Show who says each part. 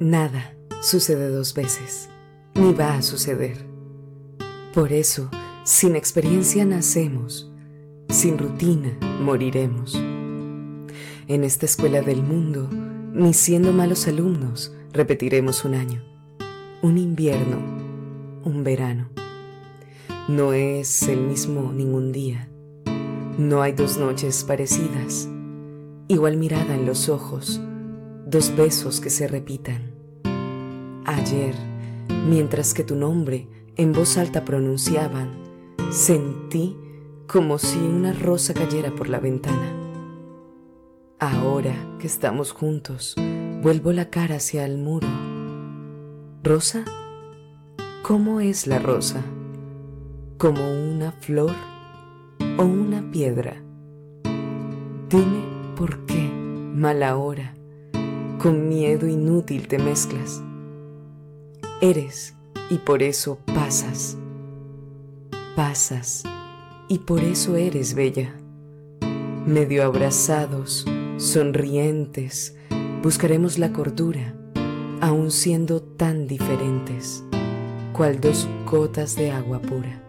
Speaker 1: Nada sucede dos veces, ni va a suceder. Por eso, sin experiencia nacemos, sin rutina moriremos. En esta escuela del mundo, ni siendo malos alumnos, repetiremos un año, un invierno, un verano. No es el mismo ningún día. No hay dos noches parecidas, igual mirada en los ojos, dos besos que se repitan. Ayer, mientras que tu nombre en voz alta pronunciaban, sentí como si una rosa cayera por la ventana. Ahora que estamos juntos, vuelvo la cara hacia el muro. ¿Rosa? ¿Cómo es la rosa? ¿Como una flor o una piedra? Dime por qué, mala hora, con miedo inútil te mezclas. Eres y por eso pasas. Pasas y por eso eres bella. Medio abrazados, sonrientes, buscaremos la cordura, aun siendo tan diferentes, cual dos gotas de agua pura.